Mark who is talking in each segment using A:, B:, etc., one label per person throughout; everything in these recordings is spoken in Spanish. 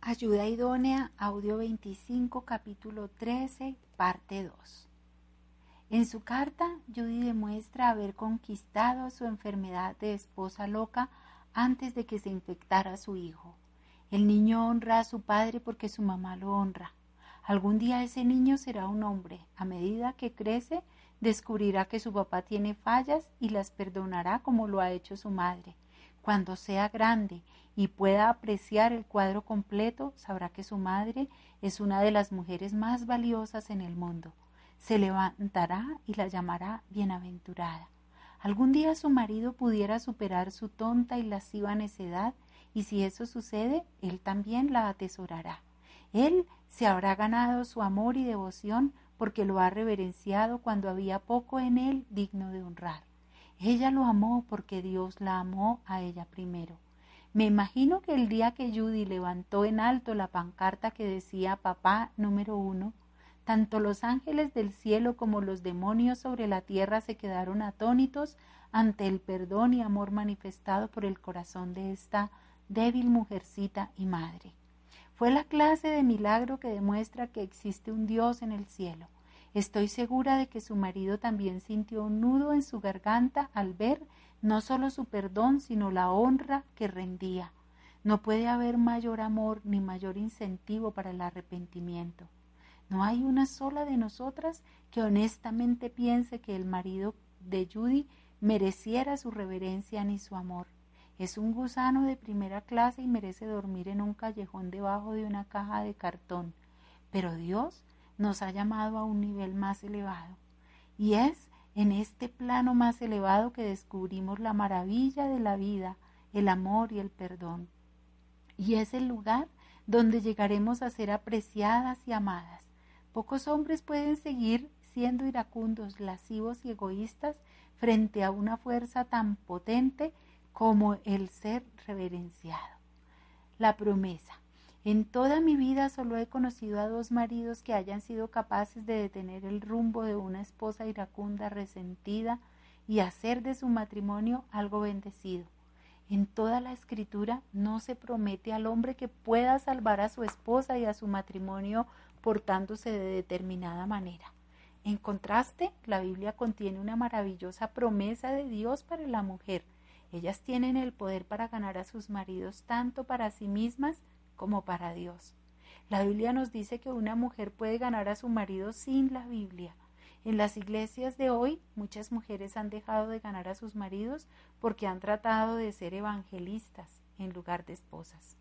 A: Ayuda idónea, audio 25, capítulo 13, parte 2. En su carta, Judy demuestra haber conquistado su enfermedad de esposa loca antes de que se infectara su hijo. El niño honra a su padre porque su mamá lo honra. Algún día ese niño será un hombre. A medida que crece, descubrirá que su papá tiene fallas y las perdonará como lo ha hecho su madre. Cuando sea grande y pueda apreciar el cuadro completo, sabrá que su madre es una de las mujeres más valiosas en el mundo. Se levantará y la llamará bienaventurada. Algún día su marido pudiera superar su tonta y lasciva necedad, y si eso sucede, él también la atesorará. Él se habrá ganado su amor y devoción porque lo ha reverenciado cuando había poco en él digno de honrar. Ella lo amó porque Dios la amó a ella primero. Me imagino que el día que Judy levantó en alto la pancarta que decía papá número uno, tanto los ángeles del cielo como los demonios sobre la tierra se quedaron atónitos ante el perdón y amor manifestado por el corazón de esta débil mujercita y madre. Fue la clase de milagro que demuestra que existe un Dios en el cielo. Estoy segura de que su marido también sintió un nudo en su garganta al ver no solo su perdón, sino la honra que rendía. No puede haber mayor amor ni mayor incentivo para el arrepentimiento. No hay una sola de nosotras que honestamente piense que el marido de Judy mereciera su reverencia ni su amor. Es un gusano de primera clase y merece dormir en un callejón debajo de una caja de cartón. Pero Dios nos ha llamado a un nivel más elevado. Y es en este plano más elevado que descubrimos la maravilla de la vida, el amor y el perdón. Y es el lugar donde llegaremos a ser apreciadas y amadas. Pocos hombres pueden seguir siendo iracundos, lascivos y egoístas frente a una fuerza tan potente como el ser reverenciado. La promesa. En toda mi vida solo he conocido a dos maridos que hayan sido capaces de detener el rumbo de una esposa iracunda, resentida, y hacer de su matrimonio algo bendecido. En toda la escritura no se promete al hombre que pueda salvar a su esposa y a su matrimonio portándose de determinada manera. En contraste, la Biblia contiene una maravillosa promesa de Dios para la mujer. Ellas tienen el poder para ganar a sus maridos tanto para sí mismas como para Dios. La Biblia nos dice que una mujer puede ganar a su marido sin la Biblia. En las iglesias de hoy muchas mujeres han dejado de ganar a sus maridos porque han tratado de ser evangelistas en lugar de esposas.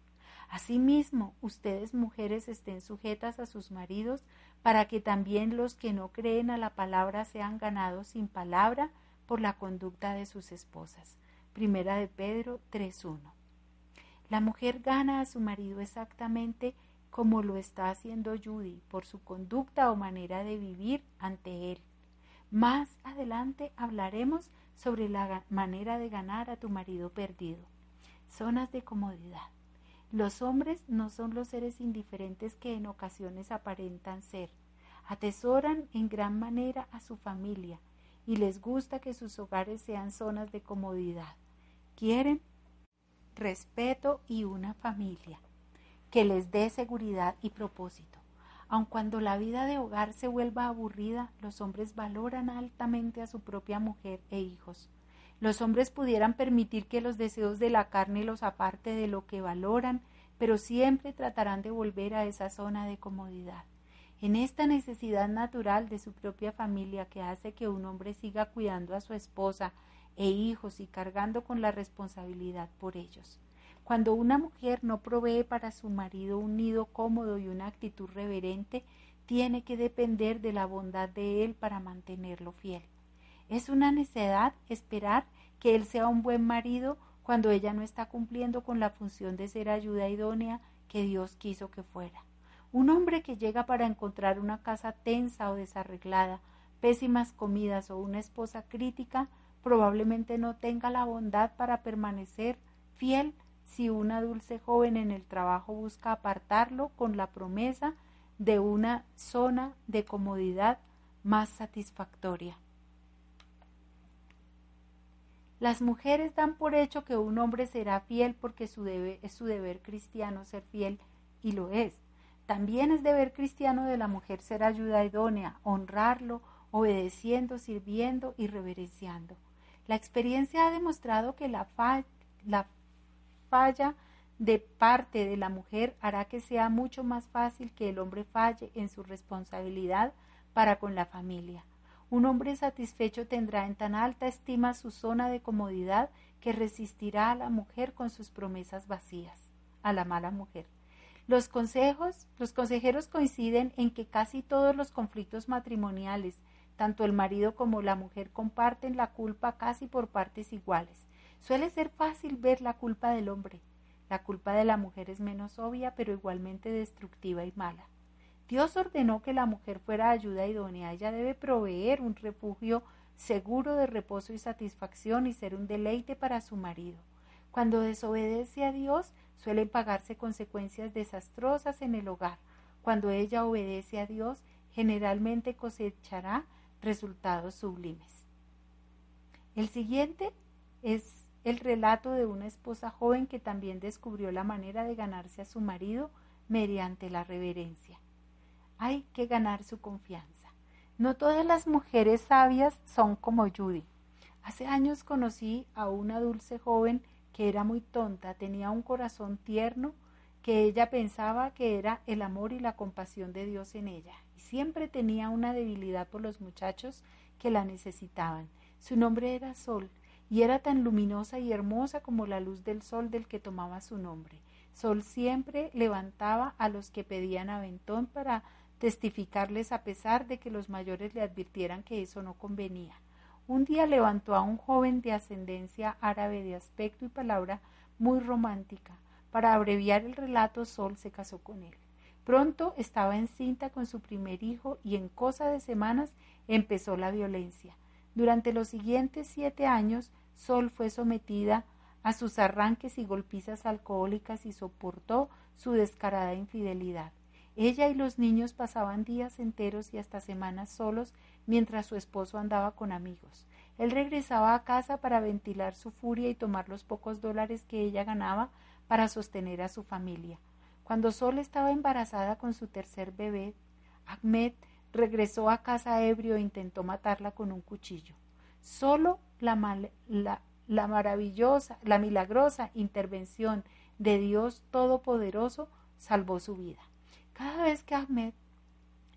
A: Asimismo, ustedes mujeres estén sujetas a sus maridos para que también los que no creen a la palabra sean ganados sin palabra por la conducta de sus esposas. Primera de Pedro 3.1. La mujer gana a su marido exactamente como lo está haciendo Judy por su conducta o manera de vivir ante él. Más adelante hablaremos sobre la manera de ganar a tu marido perdido. Zonas de comodidad. Los hombres no son los seres indiferentes que en ocasiones aparentan ser. Atesoran en gran manera a su familia y les gusta que sus hogares sean zonas de comodidad. Quieren respeto y una familia que les dé seguridad y propósito. Aun cuando la vida de hogar se vuelva aburrida, los hombres valoran altamente a su propia mujer e hijos. Los hombres pudieran permitir que los deseos de la carne los aparte de lo que valoran, pero siempre tratarán de volver a esa zona de comodidad. En esta necesidad natural de su propia familia que hace que un hombre siga cuidando a su esposa, e hijos y cargando con la responsabilidad por ellos. Cuando una mujer no provee para su marido un nido cómodo y una actitud reverente, tiene que depender de la bondad de él para mantenerlo fiel. Es una necedad esperar que él sea un buen marido cuando ella no está cumpliendo con la función de ser ayuda idónea que Dios quiso que fuera. Un hombre que llega para encontrar una casa tensa o desarreglada, pésimas comidas o una esposa crítica, probablemente no tenga la bondad para permanecer fiel si una dulce joven en el trabajo busca apartarlo con la promesa de una zona de comodidad más satisfactoria. Las mujeres dan por hecho que un hombre será fiel porque su debe, es su deber cristiano ser fiel y lo es. También es deber cristiano de la mujer ser ayuda idónea, honrarlo, obedeciendo, sirviendo y reverenciando. La experiencia ha demostrado que la, la falla de parte de la mujer hará que sea mucho más fácil que el hombre falle en su responsabilidad para con la familia. Un hombre satisfecho tendrá en tan alta estima su zona de comodidad que resistirá a la mujer con sus promesas vacías, a la mala mujer. Los consejos, los consejeros coinciden en que casi todos los conflictos matrimoniales, tanto el marido como la mujer comparten la culpa casi por partes iguales. Suele ser fácil ver la culpa del hombre. La culpa de la mujer es menos obvia, pero igualmente destructiva y mala. Dios ordenó que la mujer fuera ayuda idónea. Ella debe proveer un refugio seguro de reposo y satisfacción y ser un deleite para su marido. Cuando desobedece a Dios, suelen pagarse consecuencias desastrosas en el hogar. Cuando ella obedece a Dios, generalmente cosechará resultados sublimes. El siguiente es el relato de una esposa joven que también descubrió la manera de ganarse a su marido mediante la reverencia hay que ganar su confianza. No todas las mujeres sabias son como Judy. Hace años conocí a una dulce joven que era muy tonta, tenía un corazón tierno que ella pensaba que era el amor y la compasión de Dios en ella, siempre tenía una debilidad por los muchachos que la necesitaban. Su nombre era Sol, y era tan luminosa y hermosa como la luz del sol del que tomaba su nombre. Sol siempre levantaba a los que pedían aventón para testificarles a pesar de que los mayores le advirtieran que eso no convenía. Un día levantó a un joven de ascendencia árabe de aspecto y palabra muy romántica. Para abreviar el relato, Sol se casó con él. Pronto estaba encinta con su primer hijo y en cosa de semanas empezó la violencia. Durante los siguientes siete años, Sol fue sometida a sus arranques y golpizas alcohólicas y soportó su descarada infidelidad. Ella y los niños pasaban días enteros y hasta semanas solos mientras su esposo andaba con amigos. Él regresaba a casa para ventilar su furia y tomar los pocos dólares que ella ganaba para sostener a su familia. Cuando Sol estaba embarazada con su tercer bebé, Ahmed regresó a casa ebrio e intentó matarla con un cuchillo. Solo la, la, maravillosa, la milagrosa intervención de Dios Todopoderoso salvó su vida. Cada vez que Ahmed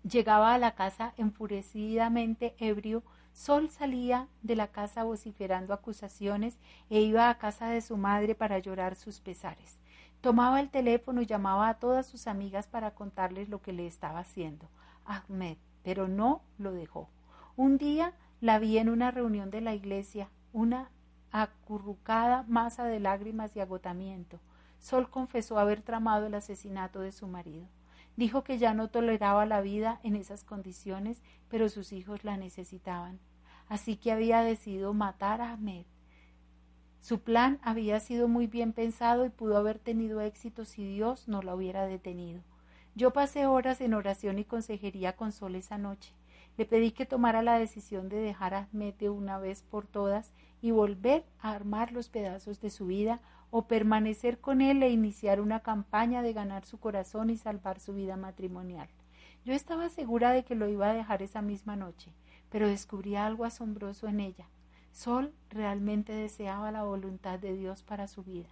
A: llegaba a la casa enfurecidamente ebrio, Sol salía de la casa vociferando acusaciones e iba a casa de su madre para llorar sus pesares. Tomaba el teléfono y llamaba a todas sus amigas para contarles lo que le estaba haciendo. Ahmed, pero no lo dejó. Un día la vi en una reunión de la iglesia, una acurrucada masa de lágrimas y agotamiento. Sol confesó haber tramado el asesinato de su marido. Dijo que ya no toleraba la vida en esas condiciones, pero sus hijos la necesitaban. Así que había decidido matar a Ahmed. Su plan había sido muy bien pensado y pudo haber tenido éxito si Dios no la hubiera detenido. Yo pasé horas en oración y consejería con Sol esa noche. Le pedí que tomara la decisión de dejar a de una vez por todas y volver a armar los pedazos de su vida o permanecer con él e iniciar una campaña de ganar su corazón y salvar su vida matrimonial. Yo estaba segura de que lo iba a dejar esa misma noche, pero descubrí algo asombroso en ella. Sol realmente deseaba la voluntad de Dios para su vida.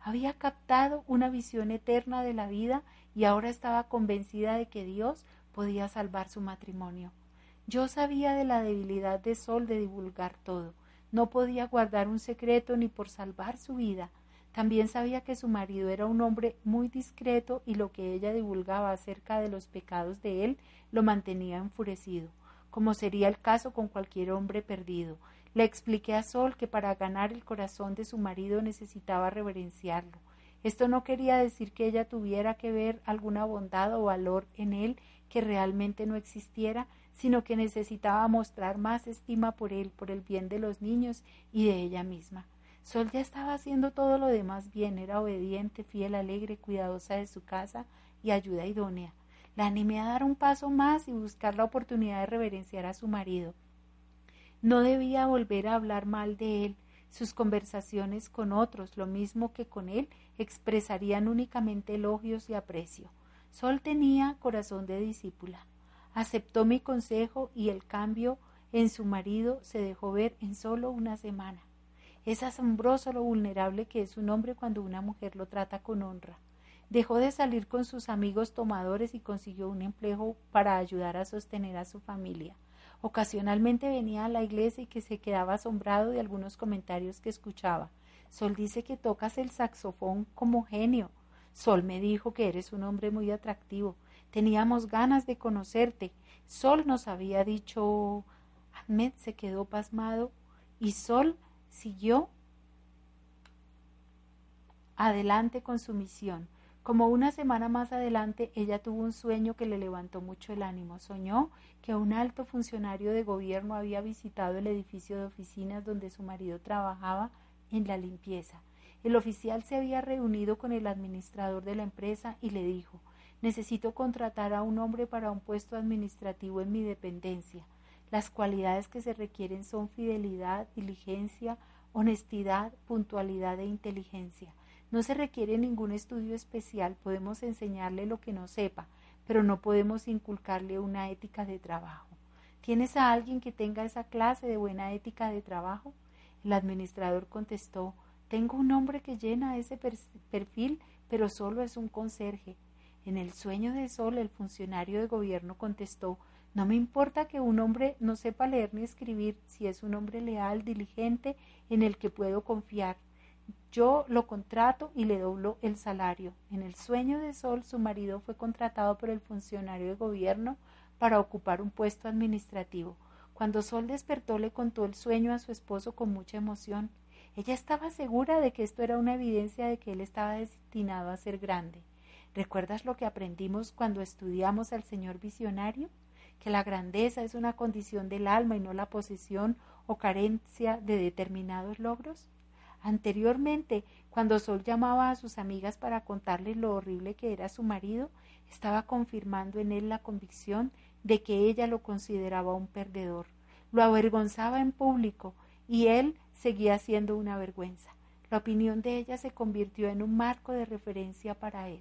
A: Había captado una visión eterna de la vida y ahora estaba convencida de que Dios podía salvar su matrimonio. Yo sabía de la debilidad de Sol de divulgar todo. No podía guardar un secreto ni por salvar su vida. También sabía que su marido era un hombre muy discreto y lo que ella divulgaba acerca de los pecados de él lo mantenía enfurecido, como sería el caso con cualquier hombre perdido. Le expliqué a Sol que para ganar el corazón de su marido necesitaba reverenciarlo. Esto no quería decir que ella tuviera que ver alguna bondad o valor en él que realmente no existiera, sino que necesitaba mostrar más estima por él, por el bien de los niños y de ella misma. Sol ya estaba haciendo todo lo demás bien, era obediente, fiel, alegre, cuidadosa de su casa y ayuda idónea. La animé a dar un paso más y buscar la oportunidad de reverenciar a su marido. No debía volver a hablar mal de él. Sus conversaciones con otros, lo mismo que con él, expresarían únicamente elogios y aprecio. Sol tenía corazón de discípula. Aceptó mi consejo y el cambio en su marido se dejó ver en solo una semana. Es asombroso lo vulnerable que es un hombre cuando una mujer lo trata con honra. Dejó de salir con sus amigos tomadores y consiguió un empleo para ayudar a sostener a su familia. Ocasionalmente venía a la iglesia y que se quedaba asombrado de algunos comentarios que escuchaba. Sol dice que tocas el saxofón como genio. Sol me dijo que eres un hombre muy atractivo. Teníamos ganas de conocerte. Sol nos había dicho. Ahmed se quedó pasmado y Sol siguió adelante con su misión. Como una semana más adelante, ella tuvo un sueño que le levantó mucho el ánimo. Soñó que un alto funcionario de gobierno había visitado el edificio de oficinas donde su marido trabajaba en la limpieza. El oficial se había reunido con el administrador de la empresa y le dijo Necesito contratar a un hombre para un puesto administrativo en mi dependencia. Las cualidades que se requieren son fidelidad, diligencia, honestidad, puntualidad e inteligencia. No se requiere ningún estudio especial, podemos enseñarle lo que no sepa, pero no podemos inculcarle una ética de trabajo. ¿Tienes a alguien que tenga esa clase de buena ética de trabajo? El administrador contestó Tengo un hombre que llena ese perfil, pero solo es un conserje. En el sueño de Sol, el funcionario de gobierno contestó No me importa que un hombre no sepa leer ni escribir, si es un hombre leal, diligente, en el que puedo confiar. Yo lo contrato y le doblo el salario. En el sueño de Sol, su marido fue contratado por el funcionario de gobierno para ocupar un puesto administrativo. Cuando Sol despertó le contó el sueño a su esposo con mucha emoción. Ella estaba segura de que esto era una evidencia de que él estaba destinado a ser grande. ¿Recuerdas lo que aprendimos cuando estudiamos al Señor visionario? Que la grandeza es una condición del alma y no la posesión o carencia de determinados logros. Anteriormente, cuando Sol llamaba a sus amigas para contarles lo horrible que era su marido, estaba confirmando en él la convicción de que ella lo consideraba un perdedor. Lo avergonzaba en público y él seguía siendo una vergüenza. La opinión de ella se convirtió en un marco de referencia para él.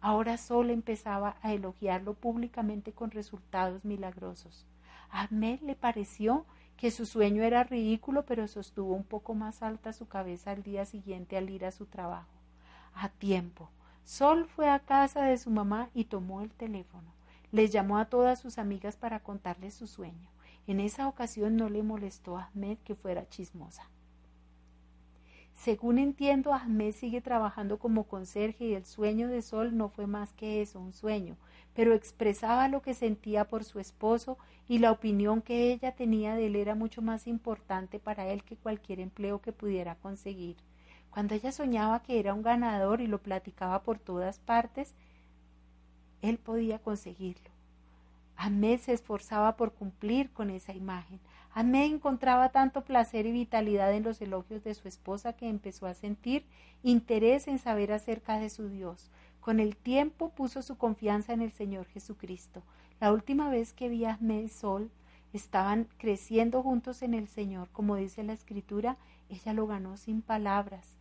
A: Ahora Sol empezaba a elogiarlo públicamente con resultados milagrosos. A Ahmed le pareció que su sueño era ridículo, pero sostuvo un poco más alta su cabeza al día siguiente al ir a su trabajo. A tiempo. Sol fue a casa de su mamá y tomó el teléfono. Les llamó a todas sus amigas para contarles su sueño. En esa ocasión no le molestó a Ahmed que fuera chismosa. Según entiendo, Ahmed sigue trabajando como conserje y el sueño de Sol no fue más que eso, un sueño, pero expresaba lo que sentía por su esposo y la opinión que ella tenía de él era mucho más importante para él que cualquier empleo que pudiera conseguir. Cuando ella soñaba que era un ganador y lo platicaba por todas partes, él podía conseguirlo. Ahmed se esforzaba por cumplir con esa imagen. Ahmed encontraba tanto placer y vitalidad en los elogios de su esposa que empezó a sentir interés en saber acerca de su Dios. Con el tiempo puso su confianza en el Señor Jesucristo. La última vez que vi a Ahmed Sol, estaban creciendo juntos en el Señor. Como dice la Escritura, ella lo ganó sin palabras,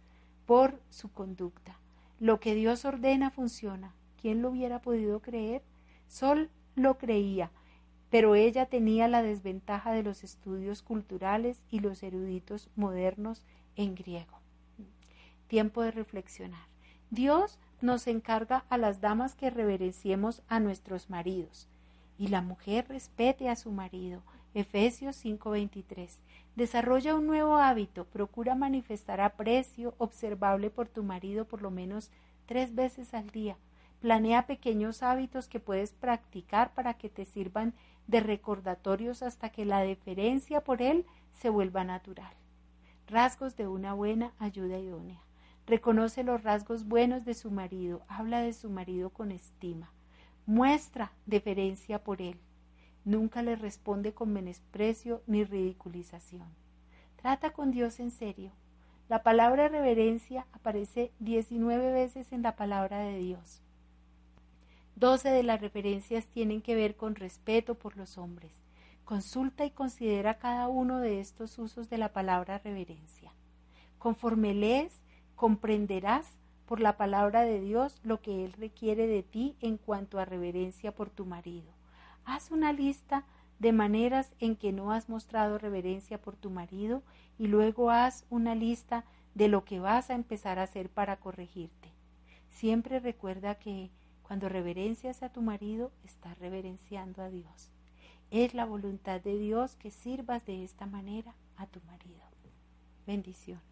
A: por su conducta. Lo que Dios ordena funciona. ¿Quién lo hubiera podido creer? Sol lo creía, pero ella tenía la desventaja de los estudios culturales y los eruditos modernos en griego. Tiempo de reflexionar. Dios nos encarga a las damas que reverenciemos a nuestros maridos y la mujer respete a su marido. Efesios 5:23. Desarrolla un nuevo hábito, procura manifestar aprecio observable por tu marido por lo menos tres veces al día. Planea pequeños hábitos que puedes practicar para que te sirvan de recordatorios hasta que la deferencia por él se vuelva natural. Rasgos de una buena ayuda idónea. Reconoce los rasgos buenos de su marido, habla de su marido con estima, muestra deferencia por él. Nunca le responde con menosprecio ni ridiculización. Trata con Dios en serio. La palabra reverencia aparece 19 veces en la palabra de Dios. Doce de las referencias tienen que ver con respeto por los hombres. Consulta y considera cada uno de estos usos de la palabra reverencia. Conforme lees, comprenderás por la palabra de Dios lo que Él requiere de ti en cuanto a reverencia por tu marido. Haz una lista de maneras en que no has mostrado reverencia por tu marido y luego haz una lista de lo que vas a empezar a hacer para corregirte. Siempre recuerda que cuando reverencias a tu marido, estás reverenciando a Dios. Es la voluntad de Dios que sirvas de esta manera a tu marido. Bendiciones.